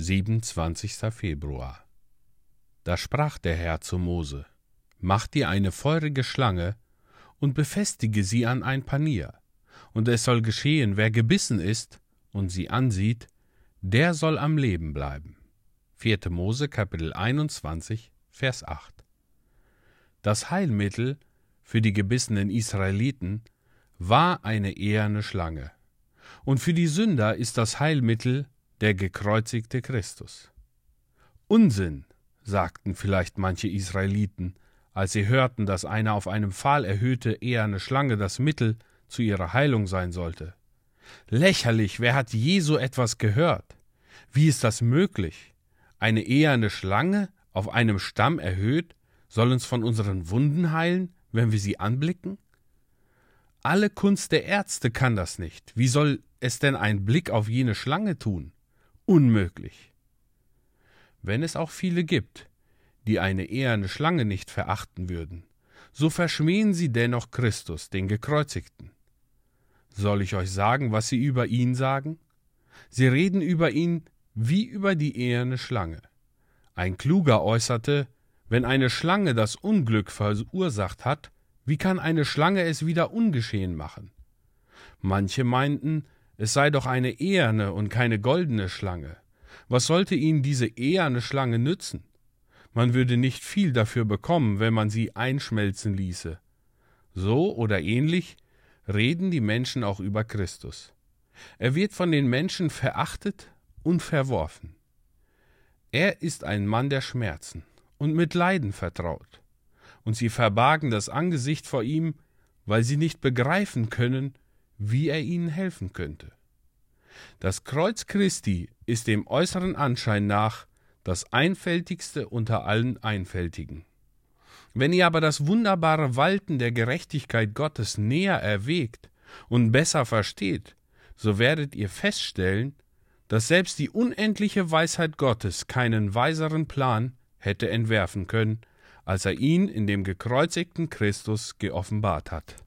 27. Februar. Da sprach der Herr zu Mose: Mach dir eine feurige Schlange und befestige sie an ein Panier. Und es soll geschehen, wer gebissen ist und sie ansieht, der soll am Leben bleiben. 4. Mose Kapitel 21 Vers 8. Das Heilmittel für die gebissenen Israeliten war eine eherne Schlange. Und für die Sünder ist das Heilmittel der gekreuzigte Christus. Unsinn, sagten vielleicht manche Israeliten, als sie hörten, dass eine auf einem Pfahl erhöhte eherne Schlange das Mittel zu ihrer Heilung sein sollte. Lächerlich, wer hat je so etwas gehört? Wie ist das möglich? Eine eherne Schlange, auf einem Stamm erhöht, soll uns von unseren Wunden heilen, wenn wir sie anblicken? Alle Kunst der Ärzte kann das nicht. Wie soll es denn ein Blick auf jene Schlange tun? Unmöglich. Wenn es auch viele gibt, die eine eherne Schlange nicht verachten würden, so verschmähen sie dennoch Christus, den Gekreuzigten. Soll ich euch sagen, was sie über ihn sagen? Sie reden über ihn wie über die eherne Schlange. Ein Kluger äußerte, wenn eine Schlange das Unglück verursacht hat, wie kann eine Schlange es wieder ungeschehen machen? Manche meinten, es sei doch eine eherne und keine goldene Schlange. Was sollte ihnen diese eherne Schlange nützen? Man würde nicht viel dafür bekommen, wenn man sie einschmelzen ließe. So oder ähnlich reden die Menschen auch über Christus. Er wird von den Menschen verachtet und verworfen. Er ist ein Mann der Schmerzen und mit Leiden vertraut, und sie verbargen das Angesicht vor ihm, weil sie nicht begreifen können, wie er ihnen helfen könnte. Das Kreuz Christi ist dem äußeren Anschein nach das einfältigste unter allen Einfältigen. Wenn ihr aber das wunderbare Walten der Gerechtigkeit Gottes näher erwägt und besser versteht, so werdet ihr feststellen, dass selbst die unendliche Weisheit Gottes keinen weiseren Plan hätte entwerfen können, als er ihn in dem gekreuzigten Christus geoffenbart hat.